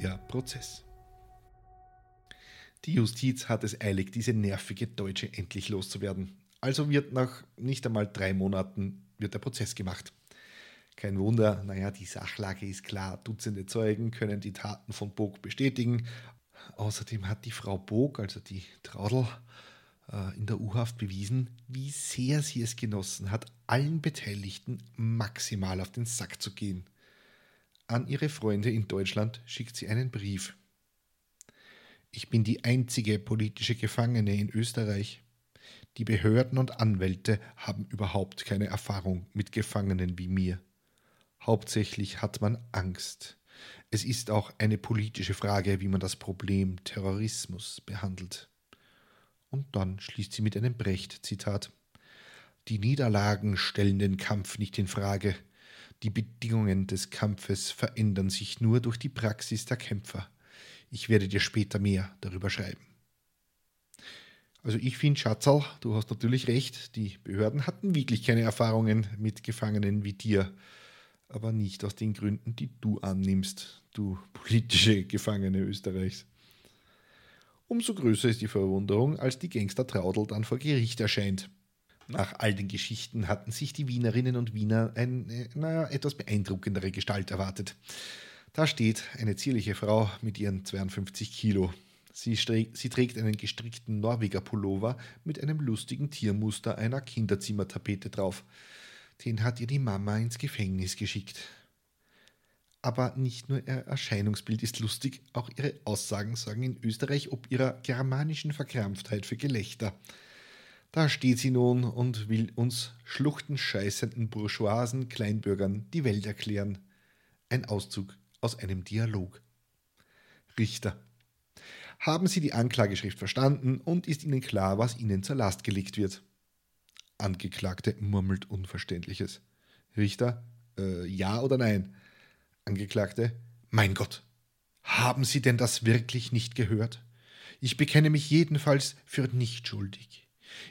Der Prozess. Die Justiz hat es eilig, diese nervige Deutsche endlich loszuwerden. Also wird nach nicht einmal drei Monaten wird der Prozess gemacht. Kein Wunder, naja, die Sachlage ist klar. Dutzende Zeugen können die Taten von Bog bestätigen. Außerdem hat die Frau Bog, also die Traudel, äh, in der U-Haft bewiesen, wie sehr sie es genossen hat, allen Beteiligten maximal auf den Sack zu gehen. An ihre Freunde in Deutschland schickt sie einen Brief. Ich bin die einzige politische Gefangene in Österreich. Die Behörden und Anwälte haben überhaupt keine Erfahrung mit Gefangenen wie mir. Hauptsächlich hat man Angst. Es ist auch eine politische Frage, wie man das Problem Terrorismus behandelt. Und dann schließt sie mit einem Brecht-Zitat. Die Niederlagen stellen den Kampf nicht in Frage. Die Bedingungen des Kampfes verändern sich nur durch die Praxis der Kämpfer. Ich werde dir später mehr darüber schreiben. Also ich finde, Schatzal, du hast natürlich recht, die Behörden hatten wirklich keine Erfahrungen mit Gefangenen wie dir, aber nicht aus den Gründen, die du annimmst, du politische Gefangene Österreichs. Umso größer ist die Verwunderung, als die Gangster Traudel dann vor Gericht erscheint. Nach all den Geschichten hatten sich die Wienerinnen und Wiener eine, naja, etwas beeindruckendere Gestalt erwartet. Da steht eine zierliche Frau mit ihren 52 Kilo. Sie, sie, trägt einen gestrickten Norweger Pullover mit einem lustigen Tiermuster einer Kinderzimmertapete drauf. Den hat ihr die Mama ins Gefängnis geschickt. Aber nicht nur ihr Erscheinungsbild ist lustig, auch ihre Aussagen sorgen in Österreich ob ihrer germanischen Verkrampftheit für Gelächter. Da steht sie nun und will uns schluchtenscheißenden Bourgeoisen Kleinbürgern die Welt erklären. Ein Auszug aus einem Dialog. Richter. Haben Sie die Anklageschrift verstanden und ist Ihnen klar, was Ihnen zur Last gelegt wird? Angeklagte murmelt Unverständliches. Richter, äh, ja oder nein? Angeklagte, mein Gott, haben Sie denn das wirklich nicht gehört? Ich bekenne mich jedenfalls für nicht schuldig.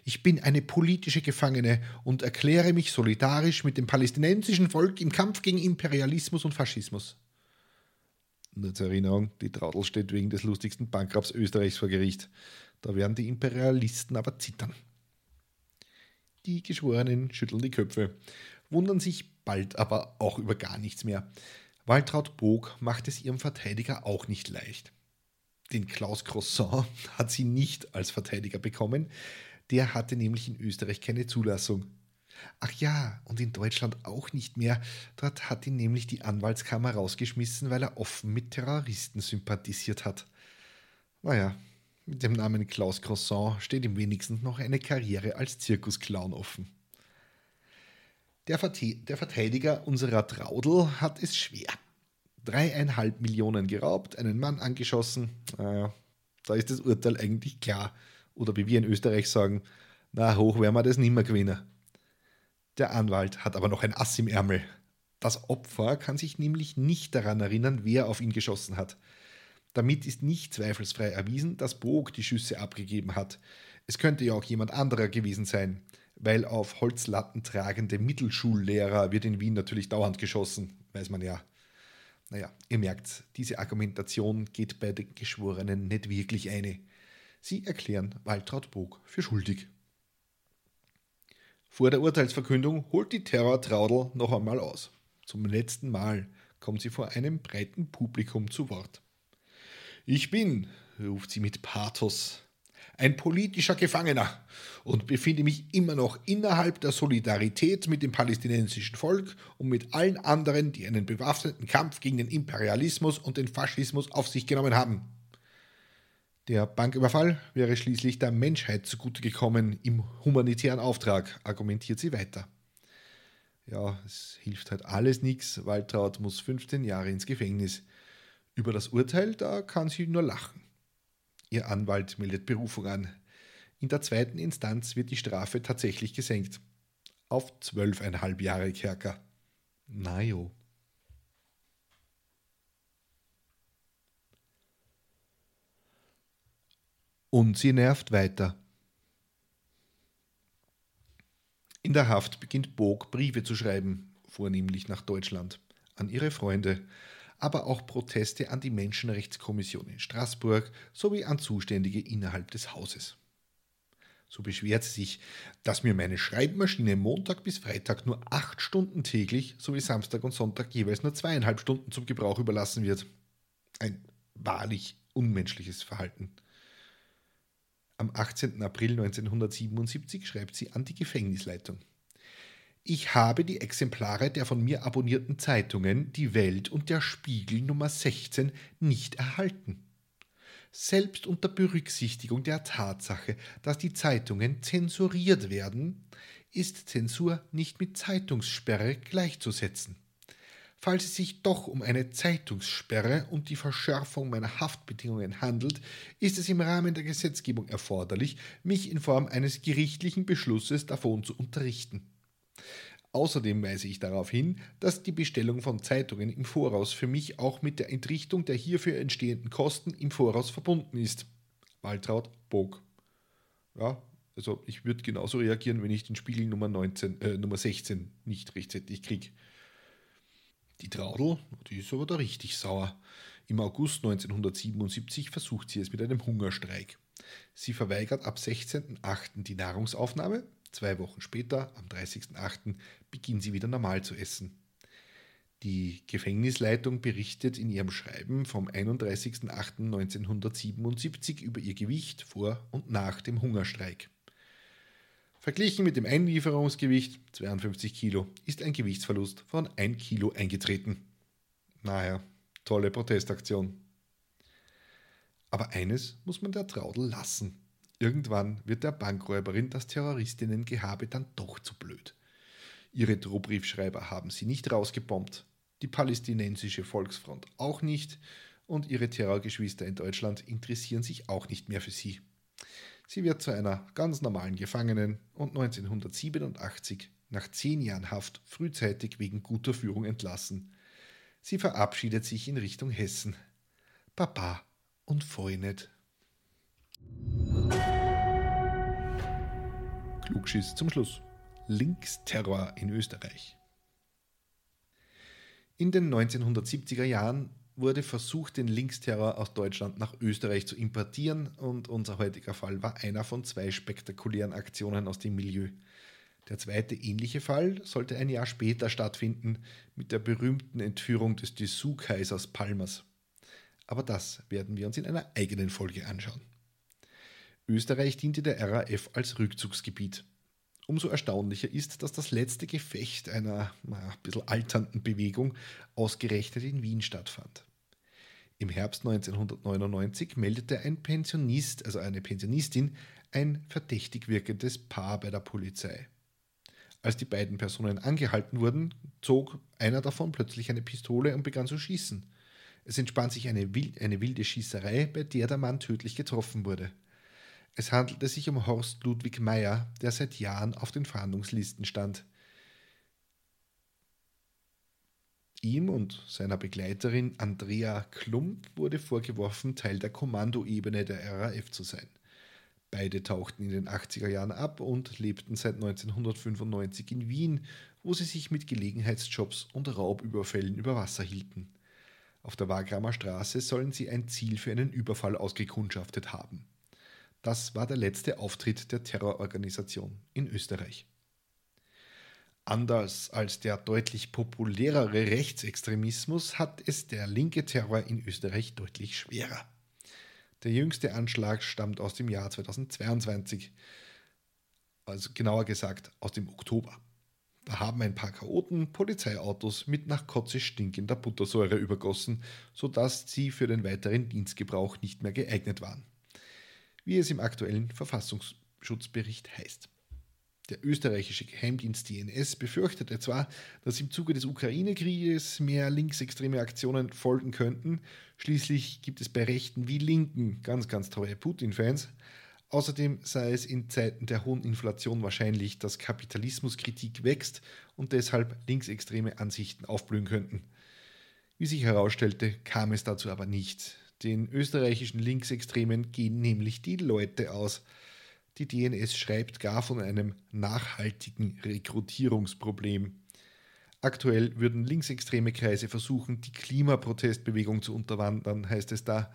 Ich bin eine politische Gefangene und erkläre mich solidarisch mit dem palästinensischen Volk im Kampf gegen Imperialismus und Faschismus. Nur zur Erinnerung, die Traudel steht wegen des lustigsten Bankrabs Österreichs vor Gericht. Da werden die Imperialisten aber zittern. Die Geschworenen schütteln die Köpfe, wundern sich bald aber auch über gar nichts mehr. Waltraud Bog macht es ihrem Verteidiger auch nicht leicht. Den Klaus Croissant [LAUGHS] hat sie nicht als Verteidiger bekommen, der hatte nämlich in Österreich keine Zulassung. Ach ja, und in Deutschland auch nicht mehr. Dort hat ihn nämlich die Anwaltskammer rausgeschmissen, weil er offen mit Terroristen sympathisiert hat. Naja, mit dem Namen Klaus Croissant steht ihm wenigstens noch eine Karriere als Zirkusclown offen. Der, der Verteidiger unserer Traudel hat es schwer. Dreieinhalb Millionen geraubt, einen Mann angeschossen. Naja, da ist das Urteil eigentlich klar. Oder wie wir in Österreich sagen, na, hoch werden wir das nimmer gewinnen. Der Anwalt hat aber noch ein Ass im Ärmel. Das Opfer kann sich nämlich nicht daran erinnern, wer auf ihn geschossen hat. Damit ist nicht zweifelsfrei erwiesen, dass Bog die Schüsse abgegeben hat. Es könnte ja auch jemand anderer gewesen sein, weil auf Holzlatten tragende Mittelschullehrer wird in Wien natürlich dauernd geschossen, weiß man ja. Naja, ihr merkt, diese Argumentation geht bei den Geschworenen nicht wirklich eine. Sie erklären Waltraud Bog für schuldig. Vor der Urteilsverkündung holt die Terror-Traudel noch einmal aus. Zum letzten Mal kommt sie vor einem breiten Publikum zu Wort. Ich bin, ruft sie mit Pathos, ein politischer Gefangener und befinde mich immer noch innerhalb der Solidarität mit dem palästinensischen Volk und mit allen anderen, die einen bewaffneten Kampf gegen den Imperialismus und den Faschismus auf sich genommen haben. Der Banküberfall wäre schließlich der Menschheit zugute gekommen im humanitären Auftrag, argumentiert sie weiter. Ja, es hilft halt alles nichts. Waltraud muss 15 Jahre ins Gefängnis. Über das Urteil, da kann sie nur lachen. Ihr Anwalt meldet Berufung an. In der zweiten Instanz wird die Strafe tatsächlich gesenkt. Auf zwölfeinhalb Jahre Kerker. Na jo. Und sie nervt weiter. In der Haft beginnt Bog Briefe zu schreiben, vornehmlich nach Deutschland, an ihre Freunde, aber auch Proteste an die Menschenrechtskommission in Straßburg sowie an Zuständige innerhalb des Hauses. So beschwert sie sich, dass mir meine Schreibmaschine Montag bis Freitag nur acht Stunden täglich sowie Samstag und Sonntag jeweils nur zweieinhalb Stunden zum Gebrauch überlassen wird. Ein wahrlich unmenschliches Verhalten. Am 18. April 1977 schreibt sie an die Gefängnisleitung. Ich habe die Exemplare der von mir abonnierten Zeitungen Die Welt und der Spiegel Nummer 16 nicht erhalten. Selbst unter Berücksichtigung der Tatsache, dass die Zeitungen zensuriert werden, ist Zensur nicht mit Zeitungssperre gleichzusetzen. Falls es sich doch um eine Zeitungssperre und die Verschärfung meiner Haftbedingungen handelt, ist es im Rahmen der Gesetzgebung erforderlich, mich in Form eines gerichtlichen Beschlusses davon zu unterrichten. Außerdem weise ich darauf hin, dass die Bestellung von Zeitungen im Voraus für mich auch mit der Entrichtung der hierfür entstehenden Kosten im Voraus verbunden ist. Waltraud Bog. Ja, also ich würde genauso reagieren, wenn ich den Spiegel Nummer, 19, äh, Nummer 16 nicht rechtzeitig kriege. Die Traudel, die ist aber da richtig sauer. Im August 1977 versucht sie es mit einem Hungerstreik. Sie verweigert ab 16.08. die Nahrungsaufnahme. Zwei Wochen später, am 30.08., beginnt sie wieder normal zu essen. Die Gefängnisleitung berichtet in ihrem Schreiben vom 31.08.1977 über ihr Gewicht vor und nach dem Hungerstreik. Verglichen mit dem Einlieferungsgewicht 52 Kilo ist ein Gewichtsverlust von 1 Kilo eingetreten. Naja, tolle Protestaktion. Aber eines muss man der Traudel lassen. Irgendwann wird der Bankräuberin das Terroristinnengehabe dann doch zu blöd. Ihre Drohbriefschreiber haben sie nicht rausgebombt. die palästinensische Volksfront auch nicht und ihre Terrorgeschwister in Deutschland interessieren sich auch nicht mehr für sie. Sie wird zu einer ganz normalen Gefangenen und 1987 nach zehn Jahren Haft frühzeitig wegen guter Führung entlassen. Sie verabschiedet sich in Richtung Hessen. Papa und Freundet. Klugschiss zum Schluss. Linksterror in Österreich. In den 1970er Jahren wurde versucht, den Linksterror aus Deutschland nach Österreich zu importieren und unser heutiger Fall war einer von zwei spektakulären Aktionen aus dem Milieu. Der zweite ähnliche Fall sollte ein Jahr später stattfinden mit der berühmten Entführung des Dessous-Kaisers Palmers. Aber das werden wir uns in einer eigenen Folge anschauen. Österreich diente der RAF als Rückzugsgebiet. Umso erstaunlicher ist, dass das letzte Gefecht einer na, ein bisschen alternden Bewegung ausgerechnet in Wien stattfand. Im Herbst 1999 meldete ein Pensionist, also eine Pensionistin, ein verdächtig wirkendes Paar bei der Polizei. Als die beiden Personen angehalten wurden, zog einer davon plötzlich eine Pistole und begann zu schießen. Es entspann sich eine wilde Schießerei, bei der der Mann tödlich getroffen wurde. Es handelte sich um Horst Ludwig Meyer, der seit Jahren auf den Fahndungslisten stand. Ihm und seiner Begleiterin Andrea Klump wurde vorgeworfen, Teil der Kommandoebene der RAF zu sein. Beide tauchten in den 80er Jahren ab und lebten seit 1995 in Wien, wo sie sich mit Gelegenheitsjobs und Raubüberfällen über Wasser hielten. Auf der Wagramer Straße sollen sie ein Ziel für einen Überfall ausgekundschaftet haben. Das war der letzte Auftritt der Terrororganisation in Österreich. Anders als der deutlich populärere Rechtsextremismus hat es der linke Terror in Österreich deutlich schwerer. Der jüngste Anschlag stammt aus dem Jahr 2022, also genauer gesagt aus dem Oktober. Da haben ein paar Chaoten Polizeiautos mit nach Kotze stinkender Buttersäure übergossen, sodass sie für den weiteren Dienstgebrauch nicht mehr geeignet waren wie es im aktuellen Verfassungsschutzbericht heißt. Der österreichische Geheimdienst DNS befürchtete zwar, dass im Zuge des Ukraine-Krieges mehr linksextreme Aktionen folgen könnten, schließlich gibt es bei Rechten wie Linken ganz, ganz treue Putin-Fans. Außerdem sei es in Zeiten der hohen Inflation wahrscheinlich, dass Kapitalismuskritik wächst und deshalb linksextreme Ansichten aufblühen könnten. Wie sich herausstellte, kam es dazu aber nicht. Den österreichischen Linksextremen gehen nämlich die Leute aus. Die DNS schreibt gar von einem nachhaltigen Rekrutierungsproblem. Aktuell würden linksextreme Kreise versuchen, die Klimaprotestbewegung zu unterwandern, heißt es da,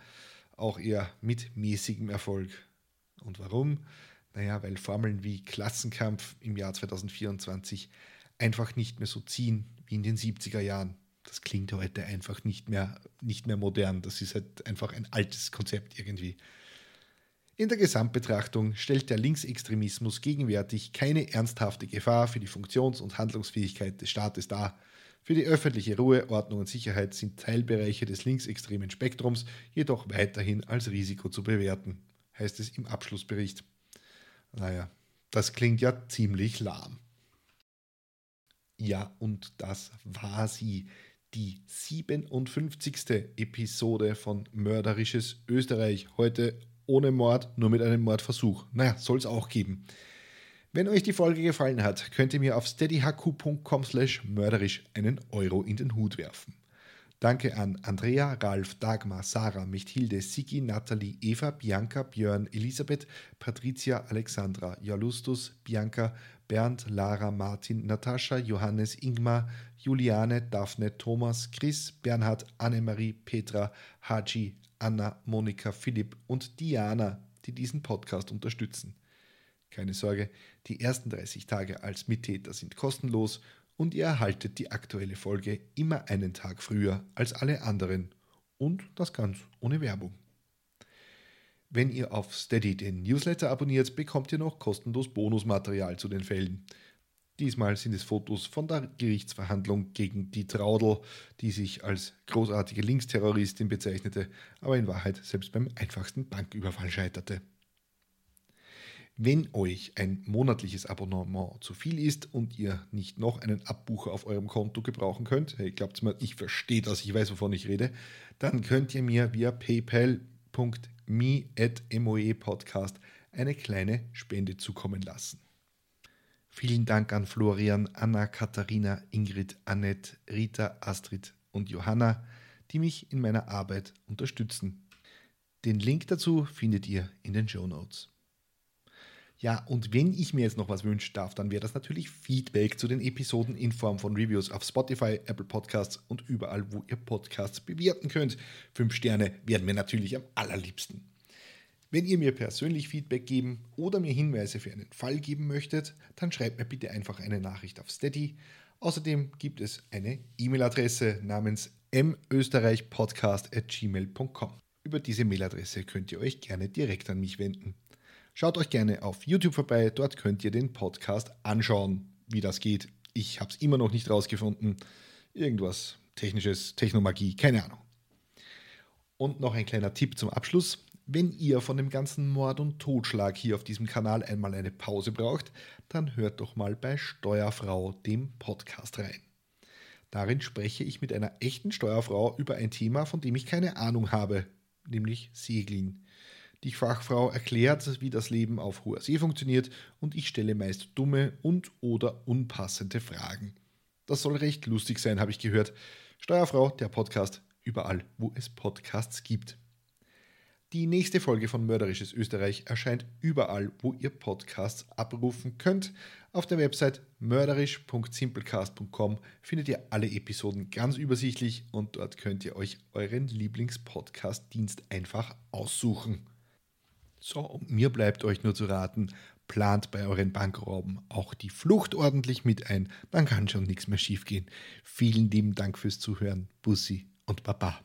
auch eher mit mäßigem Erfolg. Und warum? Naja, weil Formeln wie Klassenkampf im Jahr 2024 einfach nicht mehr so ziehen wie in den 70er Jahren das klingt heute einfach nicht mehr, nicht mehr modern. Das ist halt einfach ein altes Konzept irgendwie. In der Gesamtbetrachtung stellt der Linksextremismus gegenwärtig keine ernsthafte Gefahr für die Funktions- und Handlungsfähigkeit des Staates dar. Für die öffentliche Ruhe, Ordnung und Sicherheit sind Teilbereiche des linksextremen Spektrums jedoch weiterhin als Risiko zu bewerten, heißt es im Abschlussbericht. Naja, das klingt ja ziemlich lahm. Ja, und das war sie, die 57. Episode von Mörderisches Österreich. Heute ohne Mord, nur mit einem Mordversuch. Naja, soll es auch geben. Wenn euch die Folge gefallen hat, könnt ihr mir auf steadyhq.com slash mörderisch einen Euro in den Hut werfen. Danke an Andrea, Ralf, Dagmar, Sarah, Mechthilde, Sigi, Nathalie, Eva, Bianca, Björn, Elisabeth, Patricia, Alexandra, Jalustus, Bianca, Bernd, Lara, Martin, Natascha, Johannes, Ingmar, Juliane, Daphne, Thomas, Chris, Bernhard, Annemarie, Petra, Haji, Anna, Monika, Philipp und Diana, die diesen Podcast unterstützen. Keine Sorge, die ersten 30 Tage als Mittäter sind kostenlos und ihr erhaltet die aktuelle Folge immer einen Tag früher als alle anderen und das ganz ohne Werbung. Wenn ihr auf Steady den Newsletter abonniert, bekommt ihr noch kostenlos Bonusmaterial zu den Fällen. Diesmal sind es Fotos von der Gerichtsverhandlung gegen die Traudel, die sich als großartige Linksterroristin bezeichnete, aber in Wahrheit selbst beim einfachsten Banküberfall scheiterte. Wenn euch ein monatliches Abonnement zu viel ist und ihr nicht noch einen Abbucher auf eurem Konto gebrauchen könnt, hey, glaubt mir, ich verstehe das, ich weiß, wovon ich rede, dann könnt ihr mir via paypal.me.moepodcast eine kleine Spende zukommen lassen. Vielen Dank an Florian, Anna, Katharina, Ingrid, Annette, Rita, Astrid und Johanna, die mich in meiner Arbeit unterstützen. Den Link dazu findet ihr in den Show Notes. Ja, und wenn ich mir jetzt noch was wünschen darf, dann wäre das natürlich Feedback zu den Episoden in Form von Reviews auf Spotify, Apple Podcasts und überall, wo ihr Podcasts bewerten könnt. Fünf Sterne werden mir natürlich am allerliebsten. Wenn ihr mir persönlich Feedback geben oder mir Hinweise für einen Fall geben möchtet, dann schreibt mir bitte einfach eine Nachricht auf Steady. Außerdem gibt es eine E-Mail-Adresse namens mösterreichpodcast.gmail.com. Über diese Mailadresse könnt ihr euch gerne direkt an mich wenden. Schaut euch gerne auf YouTube vorbei, dort könnt ihr den Podcast anschauen, wie das geht. Ich habe es immer noch nicht rausgefunden. Irgendwas technisches, Technomagie, keine Ahnung. Und noch ein kleiner Tipp zum Abschluss. Wenn ihr von dem ganzen Mord und Totschlag hier auf diesem Kanal einmal eine Pause braucht, dann hört doch mal bei Steuerfrau, dem Podcast rein. Darin spreche ich mit einer echten Steuerfrau über ein Thema, von dem ich keine Ahnung habe, nämlich Segeln. Die Fachfrau erklärt, wie das Leben auf hoher See funktioniert und ich stelle meist dumme und oder unpassende Fragen. Das soll recht lustig sein, habe ich gehört. Steuerfrau, der Podcast, überall, wo es Podcasts gibt. Die nächste Folge von Mörderisches Österreich erscheint überall, wo ihr Podcasts abrufen könnt. Auf der Website mörderisch.simplecast.com findet ihr alle Episoden ganz übersichtlich und dort könnt ihr euch euren Lieblingspodcast-Dienst einfach aussuchen. So, und mir bleibt euch nur zu raten, plant bei euren Bankrauben auch die Flucht ordentlich mit ein, dann kann schon nichts mehr schiefgehen. Vielen lieben Dank fürs Zuhören, Bussi und Baba.